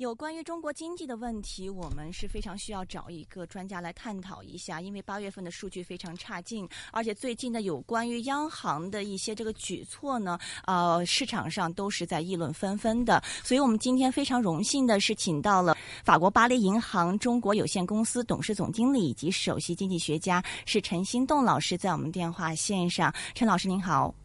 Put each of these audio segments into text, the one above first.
有关于中国经济的问题，我们是非常需要找一个专家来探讨一下，因为八月份的数据非常差劲，而且最近呢，有关于央行的一些这个举措呢，呃，市场上都是在议论纷纷的。所以我们今天非常荣幸的是，请到了法国巴黎银行中国有限公司董事总经理以及首席经济学家是陈新栋老师，在我们电话线上。陈老师您好。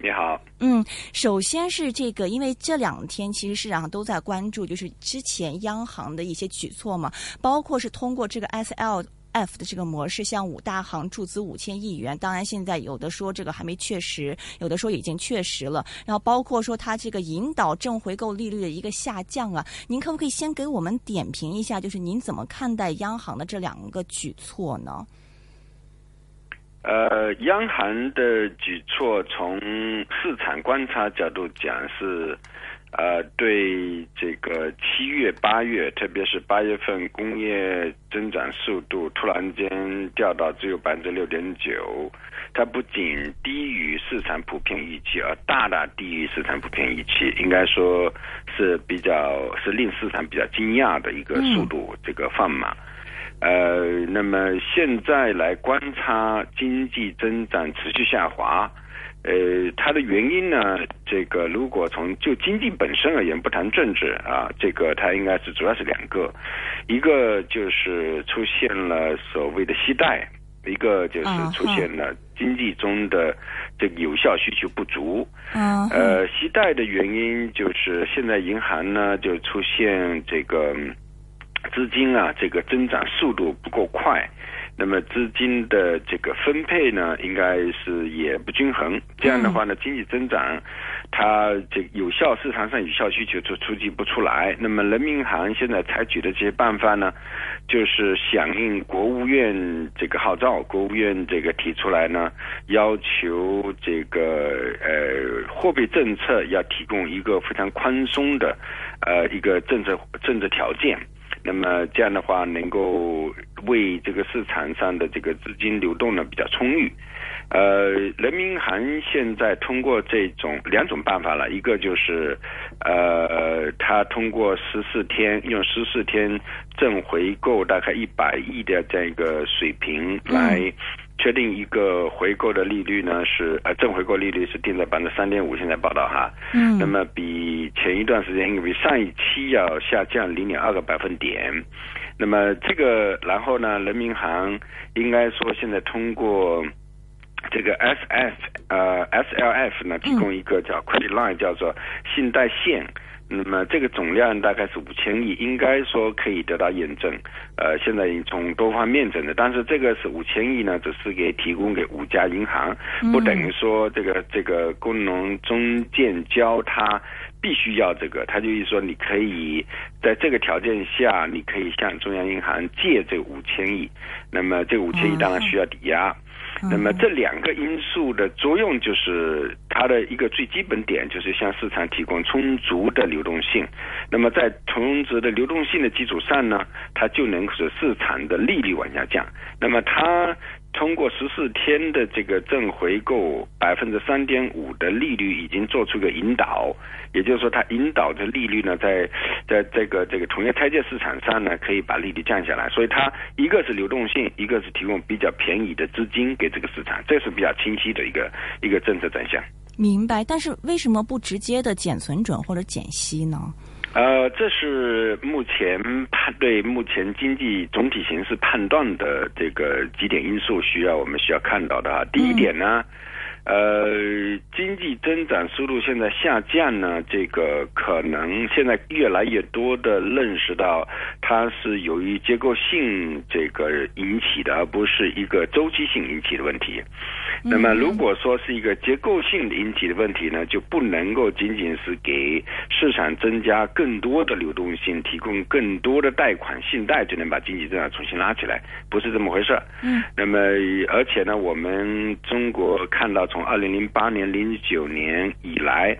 你好，嗯，首先是这个，因为这两天其实市场上都在关注，就是之前央行的一些举措嘛，包括是通过这个 SLF 的这个模式向五大行注资五千亿元，当然现在有的说这个还没确实，有的说已经确实了，然后包括说它这个引导正回购利率的一个下降啊，您可不可以先给我们点评一下，就是您怎么看待央行的这两个举措呢？呃，央行的举措从市场观察角度讲是，呃，对这个七月、八月，特别是八月份工业增长速度突然间掉到只有百分之六点九，它不仅低于市场普遍预期，而大大低于市场普遍预期，应该说是比较是令市场比较惊讶的一个速度，这个放慢。呃，那么现在来观察经济增长持续下滑，呃，它的原因呢？这个如果从就经济本身而言，不谈政治啊，这个它应该是主要是两个，一个就是出现了所谓的息贷，一个就是出现了经济中的这个有效需求不足。嗯，呃，息贷的原因就是现在银行呢就出现这个。资金啊，这个增长速度不够快，那么资金的这个分配呢，应该是也不均衡。这样的话呢，经济增长它这有效市场上有效需求就触及不出来。那么人民银行现在采取的这些办法呢，就是响应国务院这个号召，国务院这个提出来呢，要求这个呃货币政策要提供一个非常宽松的呃一个政策政治条件。那么这样的话，能够为这个市场上的这个资金流动呢比较充裕。呃，人民银行现在通过这种两种办法了，一个就是呃，他通过十四天用十四天正回购大概一百亿的这样一个水平来。确定一个回购的利率呢是呃正回购利率是定在百分之三点五，现在报道哈，嗯，那么比前一段时间因为上一期要下降零点二个百分点，那么这个然后呢，人民银行应该说现在通过这个 S F 呃 S L F 呢提供一个叫 credit line 叫做信贷线。那么这个总量大概是五千亿，应该说可以得到验证。呃，现在已经从多方面证的，但是这个是五千亿呢，只是给提供给五家银行，不等于说这个这个工农中建交它必须要这个，他就是说你可以在这个条件下，你可以向中央银行借这五千亿。那么这五千亿当然需要抵押。那么这两个因素的作用，就是它的一个最基本点，就是向市场提供充足的流动性。那么在充足的流动性的基础上呢，它就能使市场的利率往下降。那么它。通过十四天的这个正回购百分之三点五的利率，已经做出个引导，也就是说，它引导的利率呢，在在这个这个同业拆借市场上呢，可以把利率降下来。所以它一个是流动性，一个是提供比较便宜的资金给这个市场，这是比较清晰的一个一个政策转向。明白，但是为什么不直接的减存准或者减息呢？呃，这是目前判对目前经济总体形势判断的这个几点因素，需要我们需要看到的啊。第一点呢，呃，经济增长速度现在下降呢，这个可能现在越来越多的认识到，它是由于结构性这个引起的，而不是一个周期性引起的问题。那么，如果说是一个结构性引起的问题呢，就不能够仅仅是给市场增加更多的流动性，提供更多的贷款、信贷就能把经济增长重新拉起来，不是这么回事。嗯。那么，而且呢，我们中国看到从二零零八年、零九年以来，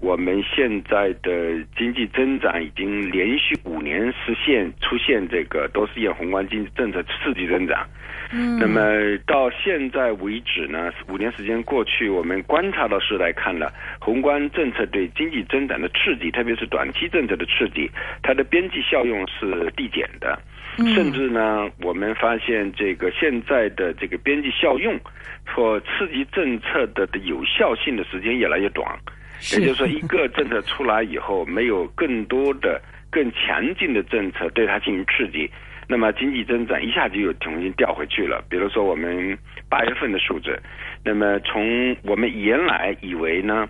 我们现在的经济增长已经连续五年实现出现这个都是以宏观经济政策刺激增长。嗯，那么到现在为止呢，五年时间过去，我们观察到是来看了宏观政策对经济增长的刺激，特别是短期政策的刺激，它的边际效用是递减的。甚至呢，我们发现这个现在的这个边际效用和刺激政策的的有效性的时间越来越短。也就是说，一个政策出来以后，没有更多的、更强劲的政策对它进行刺激，那么经济增长一下就又重新掉回去了。比如说，我们八月份的数字，那么从我们原来以为呢，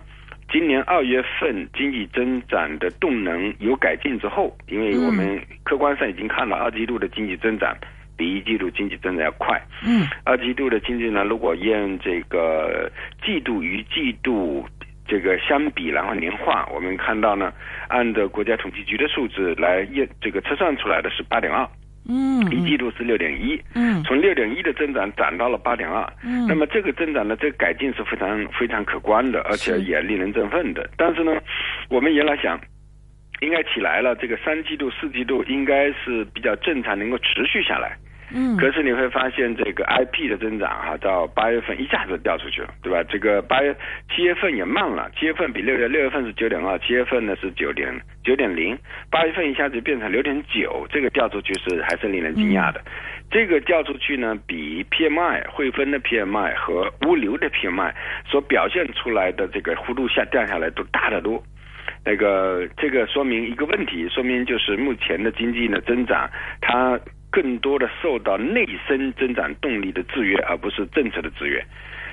今年二月份经济增长的动能有改进之后，因为我们客观上已经看到二季度的经济增长比一季度经济增长要快。嗯，二季度的经济呢，如果按这个季度与季度。这个相比，然后年化，我们看到呢，按照国家统计局的数字来验，这个测算出来的是八点二，嗯，一季度是六点一，嗯，从六点一的增长涨到了八点二，嗯，那么这个增长呢，这个改进是非常非常可观的，而且也令人振奋的。但是呢，我们原来想，应该起来了，这个三季度、四季度应该是比较正常，能够持续下来。嗯，可是你会发现这个 IP 的增长哈，到八月份一下子掉出去了，对吧？这个八月七月份也慢了，七月份比六月六月份是九点二，七月份呢是九点九点零，八月份一下子变成六点九，这个掉出去是还是令人惊讶的。这个掉出去呢，比 PMI 汇丰的 PMI 和物流的 PMI 所表现出来的这个幅度下降下来都大得多。那个这个说明一个问题，说明就是目前的经济呢增长它。更多的受到内生增长动力的制约，而不是政策的制约。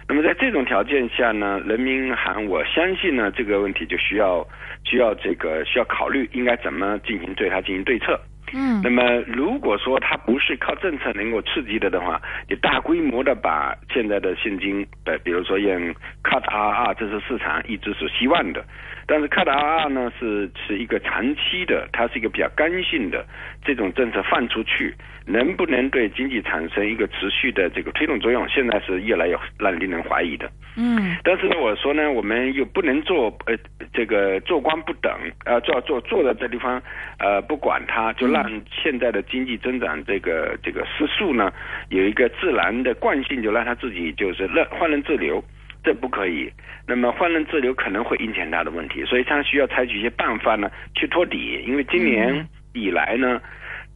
那么在这种条件下呢，人民银行我相信呢，这个问题就需要需要这个需要考虑应该怎么进行对它进行对策。嗯，那么如果说它不是靠政策能够刺激的的话，你大规模的把现在的现金，呃，比如说用 cut RR，这是市场一直是希望的。但是 RR 呢是是一个长期的，它是一个比较刚性的这种政策放出去，能不能对经济产生一个持续的这个推动作用？现在是越来越让令人怀疑的。嗯，但是呢，我说呢，我们又不能做呃这个做官不等，呃做做坐在这地方，呃不管它，就让现在的经济增长这个这个失速呢有一个自然的惯性，就让它自己就是任换人自流。这不可以，那么换人自流可能会引起很大的问题，所以他需要采取一些办法呢，去托底。因为今年以来呢，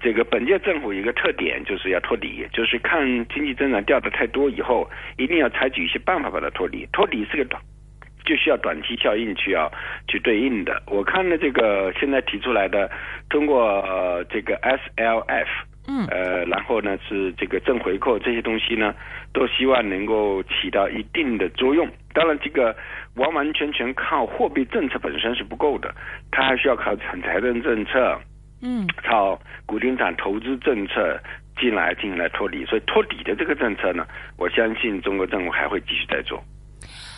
这个本届政府一个特点，就是要托底，就是看经济增长掉的太多以后，一定要采取一些办法把它托底。托底是个短，就需要短期效应去要去对应的。我看了这个现在提出来的，通过这个 SLF。嗯，呃，然后呢是这个正回扣这些东西呢，都希望能够起到一定的作用。当然，这个完完全全靠货币政策本身是不够的，它还需要靠财政政策，嗯，靠固定产投资政策进来进行来托底。所以托底的这个政策呢，我相信中国政府还会继续在做。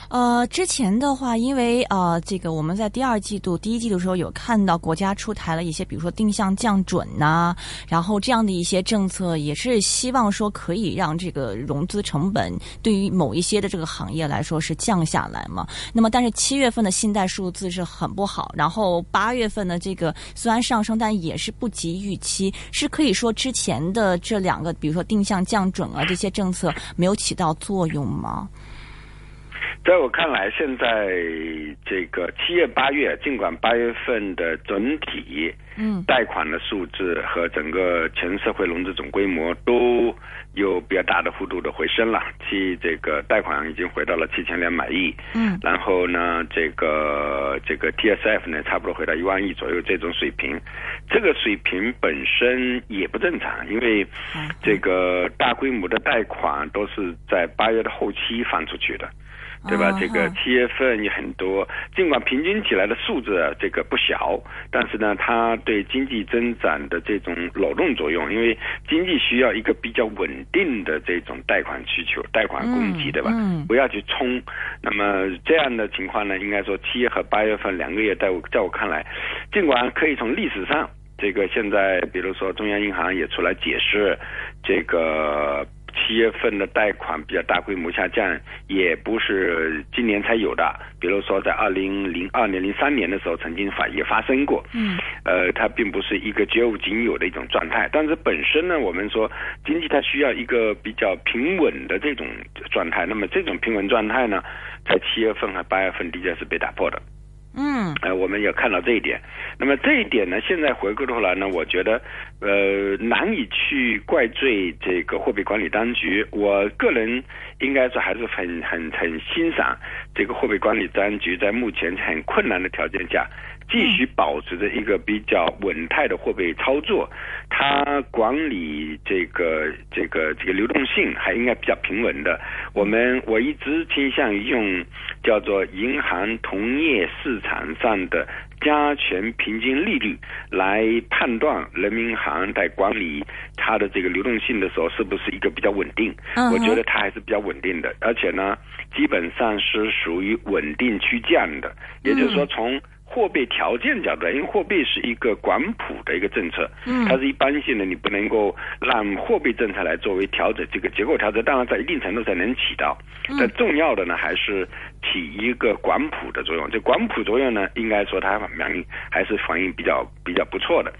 呃，之前的话，因为呃，这个我们在第二季度、第一季度的时候有看到国家出台了一些，比如说定向降准呐，然后这样的一些政策，也是希望说可以让这个融资成本对于某一些的这个行业来说是降下来嘛。那么，但是七月份的信贷数字是很不好，然后八月份的这个虽然上升，但也是不及预期，是可以说之前的这两个，比如说定向降准啊这些政策没有起到作用吗？在我看来，现在这个七月、八月，尽管八月份的整体嗯。贷款的数字和整个全社会融资总规模都有比较大的幅度的回升了，其这个贷款已经回到了七千两百亿，嗯，然后呢，这个这个 TSF 呢，差不多回到一万亿左右这种水平，这个水平本身也不正常，因为这个大规模的贷款都是在八月的后期放出去的。对吧？这个七月份也很多，尽管平均起来的数字这个不小，但是呢，它对经济增长的这种扰动作用，因为经济需要一个比较稳定的这种贷款需求、贷款供给，对吧？不要去冲。那么这样的情况呢，应该说七月和八月份两个月，在我在我看来，尽管可以从历史上，这个现在比如说中央银行也出来解释，这个。七七月份的贷款比较大规模下降，也不是今年才有的。比如说，在二零零二年、零三年的时候，曾经发也发生过。嗯，呃，它并不是一个绝无仅有的一种状态。但是本身呢，我们说经济它需要一个比较平稳的这种状态。那么这种平稳状态呢，在七月份和八月份的确是被打破的。嗯，呃，我们也看到这一点。那么这一点呢，现在回过头来呢，我觉得，呃，难以去怪罪这个货币管理当局。我个人应该说还是很很很欣赏这个货币管理当局在目前很困难的条件下。继续保持着一个比较稳态的货币操作，它管理这个这个这个流动性还应该比较平稳的。我们我一直倾向于用叫做银行同业市场上的加权平均利率来判断人民银行在管理它的这个流动性的时候是不是一个比较稳定。我觉得它还是比较稳定的，而且呢，基本上是属于稳定区间的，也就是说从。货币条件角度，因为货币是一个广谱的一个政策，嗯，它是一般性的，你不能够让货币政策来作为调整这个结构调整。当然，在一定程度上能起到，但重要的呢，还是起一个广谱的作用。这广谱作用呢，应该说它反应还是反应比较比较不错的。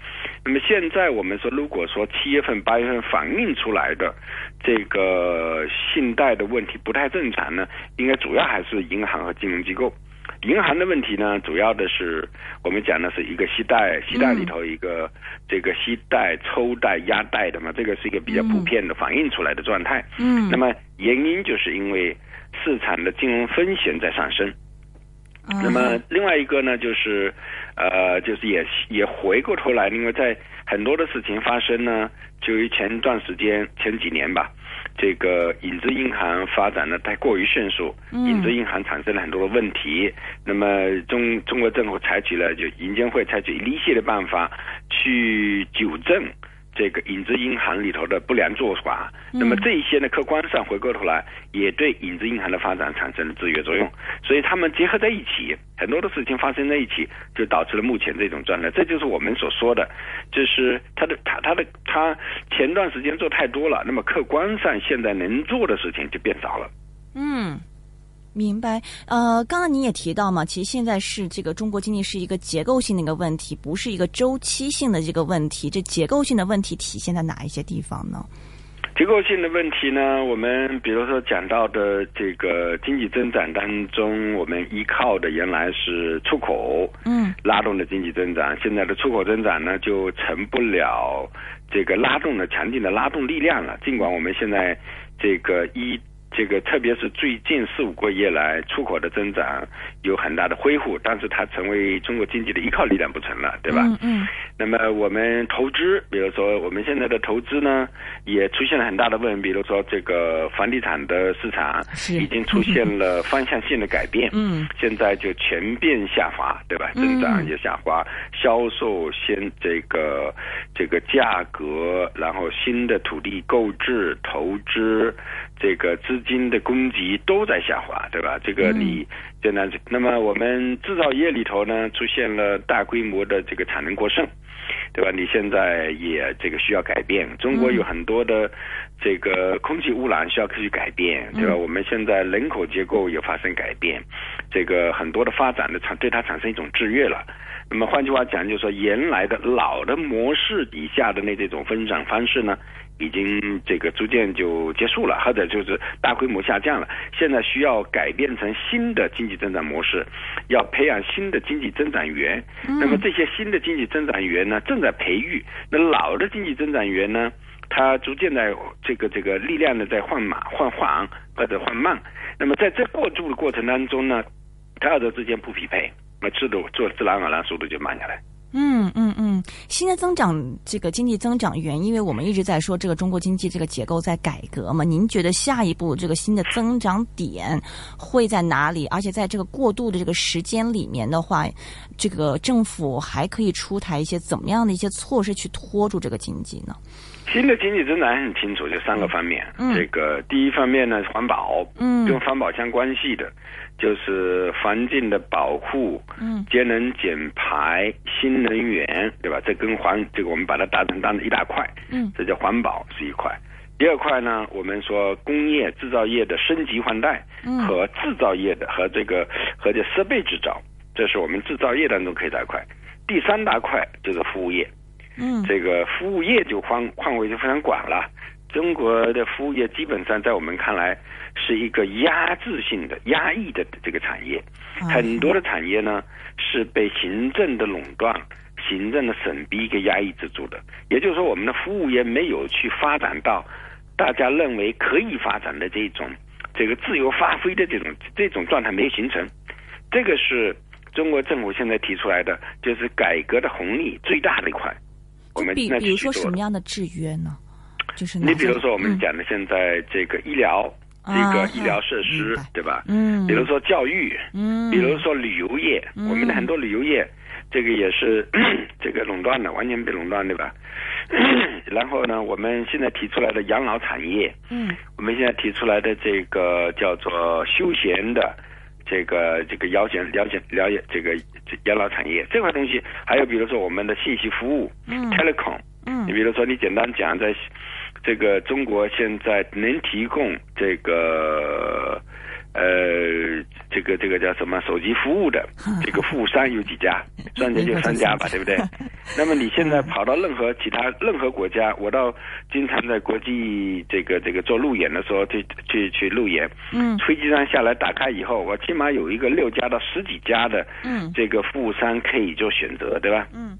那么现在我们说，如果说七月份、八月份反映出来的这个信贷的问题不太正常呢，应该主要还是银行和金融机构。银行的问题呢，主要的是我们讲的是一个息贷，息贷里头一个这个息贷、抽贷、压贷的嘛，这个是一个比较普遍的反映出来的状态。嗯，那么原因就是因为市场的金融风险在上升。那么另外一个呢，就是呃，就是也也回过头来，因为在很多的事情发生呢，就于前段时间前几年吧。这个影子银行发展的太过于迅速，影子银行产生了很多的问题。那么中中国政府采取了就银监会采取一系列办法去纠正。这个影子银行里头的不良做法，那么这一些呢，客观上回过头来也对影子银行的发展产生了制约作用，所以他们结合在一起，很多的事情发生在一起，就导致了目前这种状态。这就是我们所说的，就是他的他他的他前段时间做太多了，那么客观上现在能做的事情就变少了。嗯。明白，呃，刚刚你也提到嘛，其实现在是这个中国经济是一个结构性的一个问题，不是一个周期性的这个问题。这结构性的问题体现在哪一些地方呢？结构性的问题呢，我们比如说讲到的这个经济增长当中，我们依靠的原来是出口，嗯，拉动的经济增长，现在的出口增长呢就成不了这个拉动的强劲的拉动力量了。尽管我们现在这个一。这个特别是最近四五个月来，出口的增长有很大的恢复，但是它成为中国经济的依靠力量不成了，对吧？嗯嗯。那么我们投资，比如说我们现在的投资呢，也出现了很大的问题，比如说这个房地产的市场已经出现了方向性的改变，嗯，现在就全面下滑，对吧？增长也下滑，销售先这个这个价格，然后新的土地购置、投资。这个资金的供给都在下滑，对吧？这个你那么我们制造业里头呢，出现了大规模的这个产能过剩，对吧？你现在也这个需要改变。中国有很多的这个空气污染需要去改变，对吧？我们现在人口结构也发生改变，这个很多的发展的产对它产生一种制约了。那么换句话讲，就是说原来的老的模式底下的那这种分享方式呢？已经这个逐渐就结束了，或者就是大规模下降了。现在需要改变成新的经济增长模式，要培养新的经济增长源。那么这些新的经济增长源呢，正在培育。那老的经济增长源呢，它逐渐在这个这个力量呢在换马、换缓或者换慢。那么在这过渡的过程当中呢，它二者之间不匹配，那制度做自然而然速度就慢下来。嗯嗯嗯，新的增长这个经济增长源，因为我们一直在说这个中国经济这个结构在改革嘛。您觉得下一步这个新的增长点会在哪里？而且在这个过渡的这个时间里面的话，这个政府还可以出台一些怎么样的一些措施去拖住这个经济呢？新的经济增长很清楚，就三个方面。嗯，这个第一方面呢，环保，嗯，跟环保相关系的。就是环境的保护，嗯，节能减排、新能源，对吧？这跟环这个我们把它打成当成一大块，嗯，这叫环保是一块。第二块呢，我们说工业制造业的升级换代嗯和制造业的和这个和这设备制造，这是我们制造业当中可以大块。第三大块就是服务业，嗯这个服务业就范范围就非常广了。中国的服务业基本上在我们看来是一个压制性的、压抑的这个产业，啊很多的产业呢是被行政的垄断、行政的审批给压抑制住的。也就是说，我们的服务业没有去发展到大家认为可以发展的这种这个自由发挥的这种这种状态没有形成。这个是中国政府现在提出来的，就是改革的红利最大的一块。我们比比如说什么样的制约呢？就是你比如说我们嗯讲的现在这个医疗，这啊个医疗设施对吧？嗯，比如说教育，嗯，比如说旅游业，嗯我们的很多旅游业，这个也是 这个垄断的，完全被垄断，对吧？然后呢，我们现在提出来的养老产业，嗯我们现在提出来的这个叫做休闲的。这个这个了解了解了解这个养老产业。这块东西，还有比如说我们的信息服务、嗯。telecom，嗯。你比如说，你简单讲，在这个中国现在能提供这个呃这个这个叫什么手机服务的 这个富商有几家？算起来就三家吧，对不对？那么你现在跑到任何其他任何国家，我到经常在国际这个这个做路演的时候去去去路演，嗯飞机上下来打开以后，我起码有一个六家到十几家的嗯这个服务商可以做选择，对吧？嗯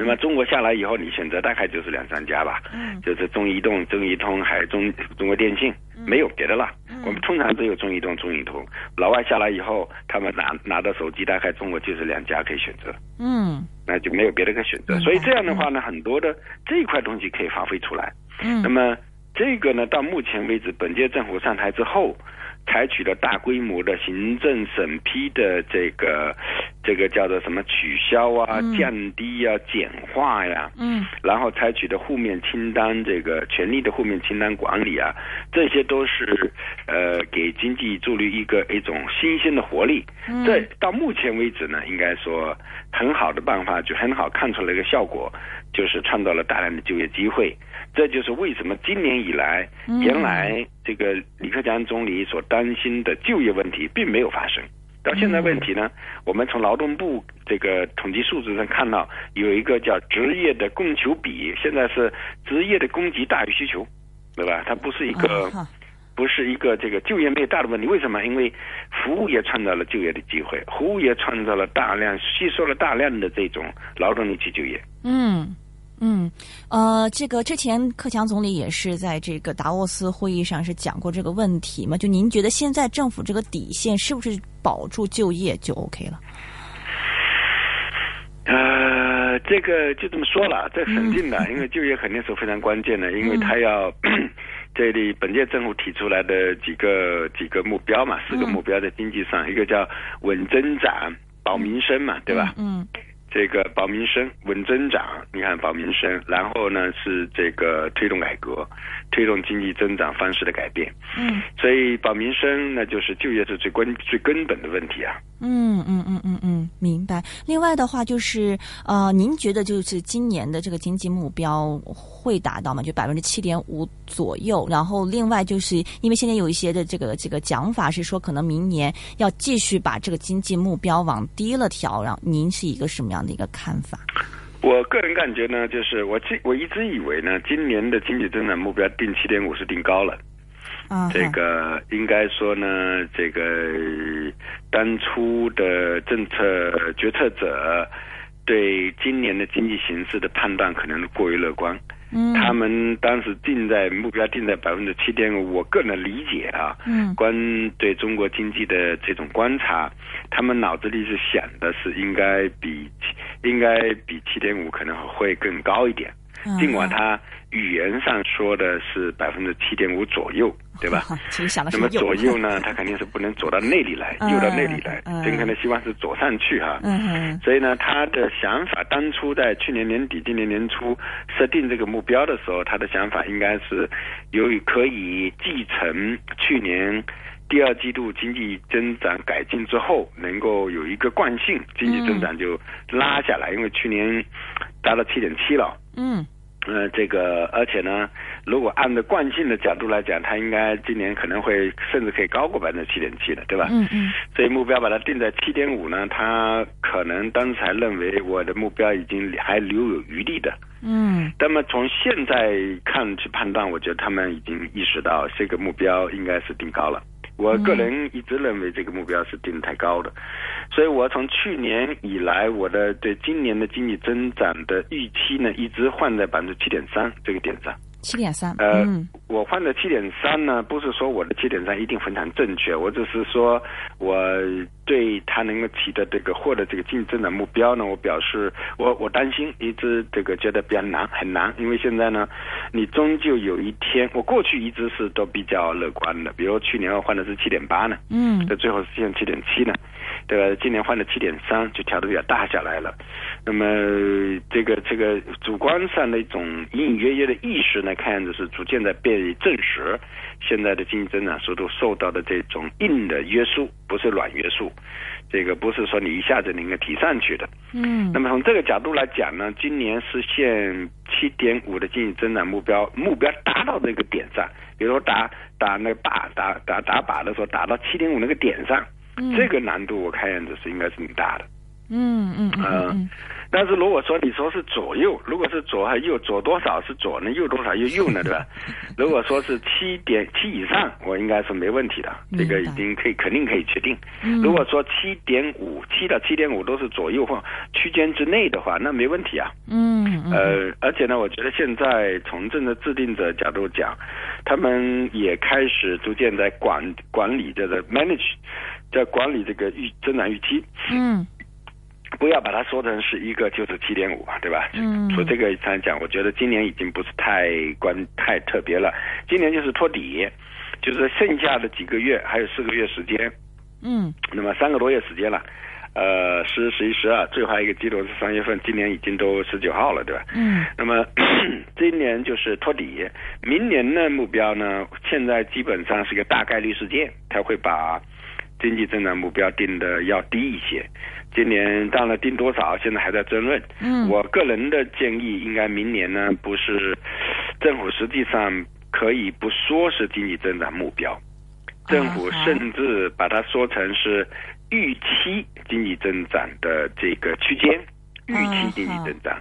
那么中国下来以后，你选择大概就是两三家吧，嗯就是中移动、中移通还有中中国电信，没有别的了。我们通常只有中移动、中移通。老外下来以后，他们拿拿到手机，大概中国就是两家可以选择，嗯那就没有别的可选择。所以这样的话呢，很多的这一块东西可以发挥出来。嗯那么这个呢，到目前为止，本届政府上台之后，采取了大规模的行政审批的这个这个叫做什么取消啊、嗯降低啊、简化呀、嗯然后采取的负面清单这个权力的负面清单管理啊，这些都是呃给经济助力一个一种新鲜的活力。嗯这到目前为止呢，应该说很好的办法，就很好看出来一个效果，就是创造了大量的就业机会。这就是为什么今年以来，嗯原来这个李克强总理所担心的就业问题并没有发生。到现在问题呢，我们从劳动部这个统计数字上看到，有一个叫职业的供求比，现在是职业的供给大于需求，对吧？它不是一个、不是一个这个就业没有大的问题。为什么？因为服务业创造了就业的机会，服务业创造了大量吸收了大量的这种劳动力去就业。嗯。嗯，呃，这个之前克强总理也是在这个达沃斯会议上是讲过这个问题嘛？就您觉得现在政府这个底线是不是保住就业就 OK 了？呃，这个就这么说了，这肯定的，因为就业肯定是非常关键的，因为他要、这里本届政府提出来的几个几个目标嘛，四个目标在经济上，一个叫稳增长、保民生嘛，对吧？嗯这个保民生、稳增长，你看保民生，然后呢是这个推动改革，推动经济增长方式的改变。嗯所以保民生那就是就业是最根最根本的问题啊。嗯嗯嗯嗯嗯，明白。另外的话就是，呃，您觉得就是今年的这个经济目标会达到吗？就百分之七点五左右。然后另外就是因为现在有一些的这个这个讲法是说，可能明年要继续把这个经济目标往低了调。然后您是一个什么样的一个看法？我个人感觉呢，就是我记我一直以为呢，今年的经济增长目标定七点五是定高了。啊，这个应该说呢，这个当初的政策决策者对今年的经济形势的判断可能过于乐观。嗯，他们当时定在目标定在百分之七点五，我个人理解啊，嗯。关对中国经济的这种观察，他们脑子里是想的是应该比应该比七点五可能会更高一点，嗯。尽管他语言上说的是百分之七点五左右，对吧？其实想的是那么左右呢，它肯定是不能左到那里来，嗯右到那里来，嗯尽可能希望是左上去哈。嗯哼所以呢，他的想法当初在去年年底、今年年初设定这个目标的时候，他的想法应该是由于可以继承去年第二季度经济增长改进之后，能够有一个惯性，经济增长就拉下来，因为去年达到七点七了。嗯呃，这个而且呢，如果按照惯性的角度来讲，它应该今年可能会甚至可以高过百分之七点七的，对吧？嗯嗯。所以目标把它定在七点五呢，他可能当时还认为我的目标已经还留有余地的。嗯。那么从现在看去判断，我觉得他们已经意识到这个目标应该是定高了。我个人一直认为这个目标是定太高的，所以我从去年以来，我的对今年的经济增长的预期呢，一直换在百分之七点三这个点上。七点三，呃，我换的七点三呢，不是说我的七点三一定非常正确，我只是说我对他能够取得这个获得这个竞争的目标呢，我表示我我担心，一直这个觉得比较难，很难，因为现在呢，你终究有一天，我过去一直是都比较乐观的，比如去年我换的是七点八呢，嗯，在最后实现七点七呢。对吧？今年换了七点三，就调的比较大下来了。那么这个这个主观上的一种隐隐约约的意识呢，看样子是逐渐在被证实。现在的经济增长速度受到的这种硬的约束，不是软约束。这个不是说你一下子能够提上去的。嗯。那么从这个角度来讲呢，今年实现七点五的经济增长目标，目标达到这个点上，比如说打打那个靶打打打靶的时候，打到七点五那个点上。这个难度我看样子是应该是挺大的，嗯嗯嗯，但是如果说你说是左右，如果是左还右，左多少是左呢？右多少又右呢？对吧？如果说是七点七以上，我应该是没问题的，这个已经可以肯定可以确定。如果说七点五，七到七点五都是左右或区间之内的话，那没问题啊。嗯呃，而且呢，我觉得现在从政的制定者角度讲，他们也开始逐渐在管管理这个 manage。在管理这个预增长预期，嗯，不要把它说成是一个就是七点五嘛，对吧？嗯，从这个上讲，我觉得今年已经不是太关太特别了。今年就是托底，就是剩下的几个月还有四个月时间，嗯，那么三个多月时间了，呃，十、十一、十二，最后一个季度是三月份，今年已经都十九号了，对吧？嗯，那么 今年就是托底，明年的目标呢，现在基本上是个大概率事件，他会把。经济增长目标定的要低一些，今年当然定多少，现在还在争论。嗯，我个人的建议，应该明年呢，不是政府实际上可以不说是经济增长目标，政府甚至把它说成是预期经济增长的这个区间，预期经济增长。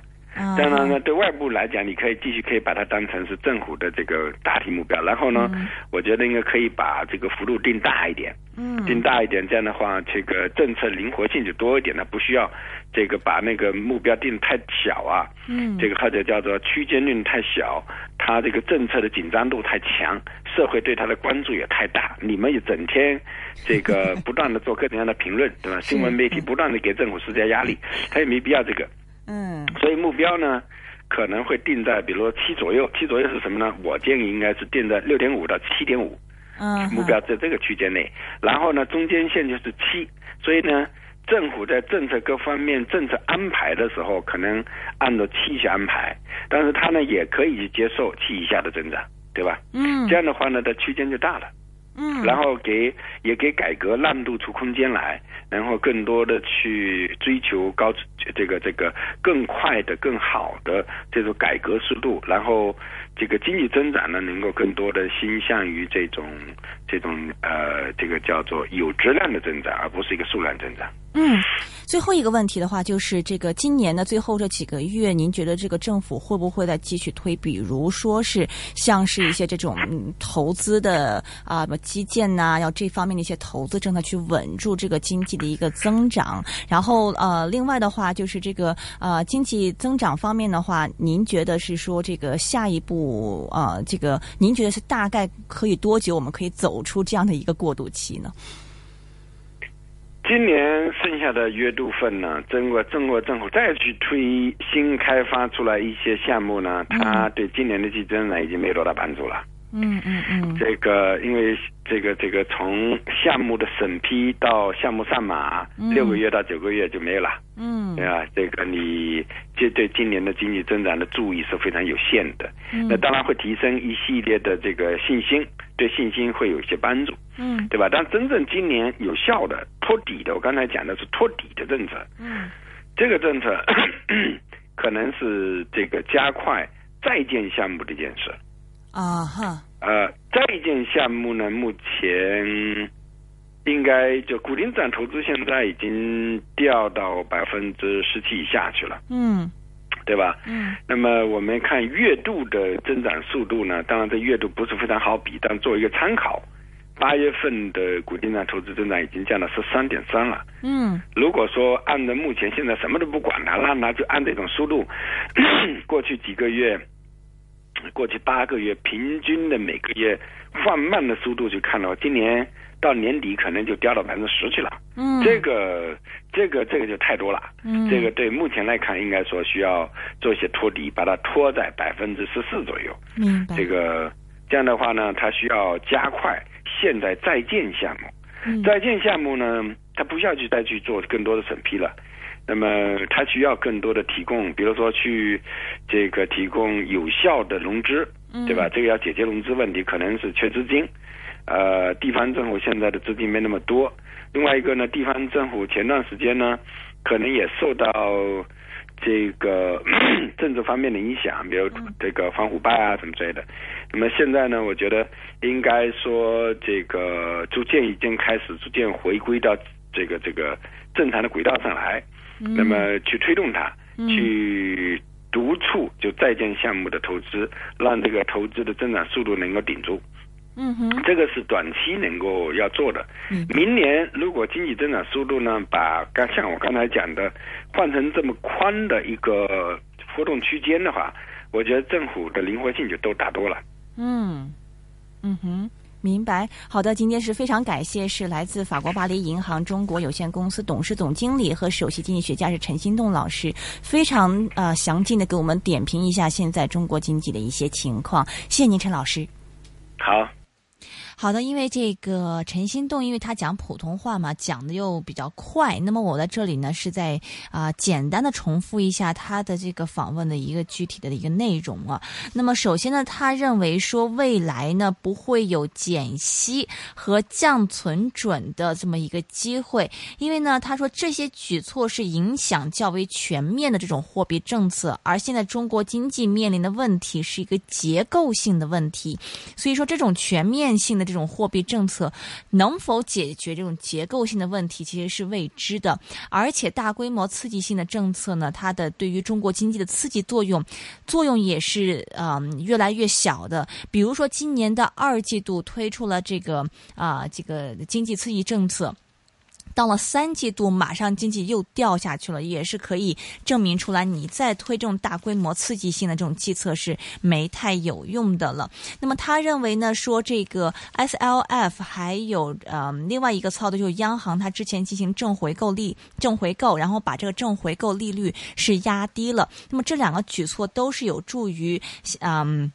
当然呢，对外部来讲，你可以继续可以把它当成是政府的这个大体目标。然后呢，我觉得应该可以把这个幅度定大一点，嗯定大一点。这样的话，这个政策灵活性就多一点了，不需要这个把那个目标定太小啊。嗯，这个或者叫做区间论太小，它这个政策的紧张度太强，社会对它的关注也太大。你们也整天这个不断的做各种各样的评论，对吧？新闻媒体不断的给政府施加压力，他也没必要这个。嗯，所以目标呢可能会定在，比如说七左右。七左右是什么呢？我建议应该是定在六点五到七点五。嗯，目标在这个区间内。然后呢，中间线就是七。所以呢，政府在政策各方面政策安排的时候，可能按照七去安排，但是他呢也可以接受七以下的增长，对吧？嗯，这样的话呢，它区间就大了。然后给也给改革让渡出空间来，然后更多的去追求高这个这个更快的、更好的这种改革速度，然后这个经济增长呢，能够更多的倾向于这种这种呃，这个叫做有质量的增长，而不是一个数量增长。嗯，最后一个问题的话，就是这个今年的最后这几个月，您觉得这个政府会不会再继续推？比如说是像是一些这种投资的啊，什么基建呐，要这方面的一些投资政策去稳住这个经济的一个增长。然后呃，另外的话就是这个呃经济增长方面的话，您觉得是说这个下一步啊，这个您觉得是大概可以多久我们可以走出这样的一个过渡期呢？今年剩下的月度份呢，中国中国政府再去推新开发出来一些项目呢，它对今年的经济增长已经没多大帮助了。嗯嗯嗯。这个因为这个这个从项目的审批到项目上马，六个月到九个月就没有了。嗯。对吧，这个你这对今年的经济增长的注意是非常有限的。那当然会提升一系列的这个信心，对信心会有一些帮助。嗯，对吧？但真正今年有效的托底的，我刚才讲的是托底的政策。嗯，这个政策 可能是这个加快在建项目的建设。啊哈，呃，在建项目呢，目前应该就固定资产投资现在已经掉到百分之十七以下去了，嗯对吧？嗯那么我们看月度的增长速度呢，当然这月度不是非常好比，但作为一个参考，八月份的固定资产投资增长已经降到十三点三了。嗯如果说按照目前现在什么都不管它，那那就按这种速度，过去几个月，过去八个月平均的每个月放慢的速度去看的话，今年到年底可能就掉到百分之十去了。嗯，这个这个这个就太多了。嗯这个对目前来看，应该说需要做一些托底，把它拖在百分之十四左右。明白这个这样的话呢，它需要加快现在在建项目。嗯在建项目呢，它不需要去再去做更多的审批了。那么它需要更多的提供，比如说去这个提供有效的融资，嗯对吧？这个要解决融资问题，可能是缺资金。呃，地方政府现在的资金没那么多。另外一个呢，地方政府前段时间呢，可能也受到这个 政治方面的影响，比如这个反腐败啊什么之类的。那么现在呢，我觉得应该说这个逐渐已经开始逐渐回归到这个这个正常的轨道上来，嗯那么去推动它，嗯去督促就在建项目的投资，让这个投资的增长速度能够顶住。嗯哼这个是短期能够要做的。明白明年如果经济增长速度呢，把刚像我刚才讲的换成这么宽的一个波动区间的话，我觉得政府的灵活性就都大多了。嗯嗯哼。明白，好的，今天是非常感谢，是来自法国巴黎银行中国有限公司董事总经理和首席经济学家是陈新栋老师，非常呃详尽的给我们点评一下现在中国经济的一些情况。谢谢您，陈老师。好，好的，因为这个陈心动，因为他讲普通话嘛，讲的又比较快，那么我在这里呢是在啊、简单的重复一下他的这个访问的一个具体的一个内容啊。那么首先呢，他认为说未来呢不会有减息和降存准的这么一个机会，因为呢他说这些举措是影响较为全面的这种货币政策，而现在中国经济面临的问题是一个结构性的问题，所以说这种全面性的这种货币政策能否解决这种结构性的问题，其实是未知的。而且大规模刺激性的政策呢，它的对于中国经济的刺激作用，作用也是嗯越来越小的。比如说今年的二季度推出了这个啊、这个经济刺激政策。到了三季度，马上经济又掉下去了，也是可以证明出来，你再推这种大规模刺激性的这种计策是没太有用的了。那么他认为呢，说这个 SLF 还有呃另外一个操作就是央行它之前进行正回购利正回购，然后把这个正回购利率是压低了。那么这两个举措都是有助于嗯。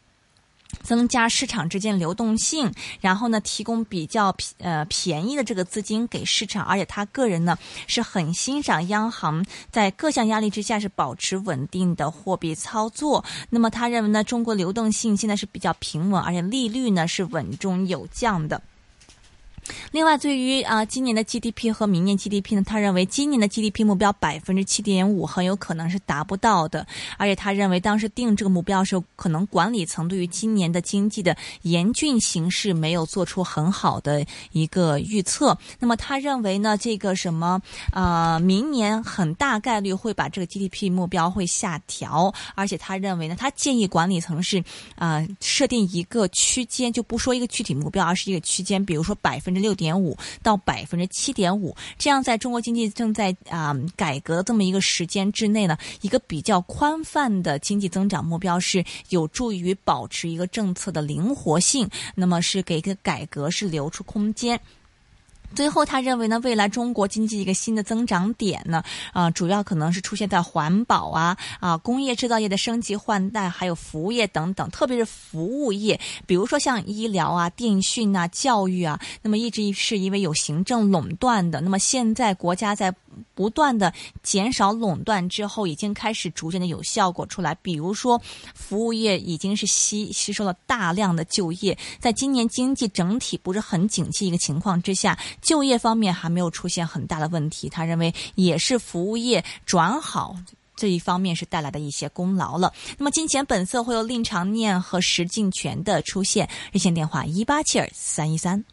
增加市场之间流动性，然后呢，提供比较便呃便宜的这个资金给市场，而且他个人呢是很欣赏央行在各项压力之下是保持稳定的货币操作。那么他认为呢，中国流动性现在是比较平稳，而且利率呢是稳中有降的。另外，对于啊、今年的 GDP 和明年 GDP 呢，他认为今年的 GDP 目标百分之七点五很有可能是达不到的，而且他认为当时定这个目标的时候，可能管理层对于今年的经济的严峻形势没有做出很好的一个预测。那么他认为呢，这个什么啊、明年很大概率会把这个 GDP 目标会下调，而且他认为呢，他建议管理层是啊、设定一个区间，就不说一个具体目标，而是一个区间，比如说百分六点五到百分之七点五，这样在中国经济正在啊、改革这么一个时间之内呢，一个比较宽泛的经济增长目标是有助于保持一个政策的灵活性，那么是给一个改革是留出空间。最后，他认为呢，未来中国经济一个新的增长点呢，啊、主要可能是出现在环保啊、啊工业制造业的升级换代，还有服务业等等，特别是服务业，比如说像医疗啊、电讯啊、教育啊，那么一直是因为有行政垄断的，那么现在国家在不断的减少垄断之后，已经开始逐渐的有效果出来。比如说，服务业已经是吸吸收了大量的就业，在今年经济整体不是很景气一个情况之下，就业方面还没有出现很大的问题。他认为也是服务业转好。这一方面是带来的一些功劳了。那么金钱本色会有令常念和石敬全的出现，热线电话一八七二三一三。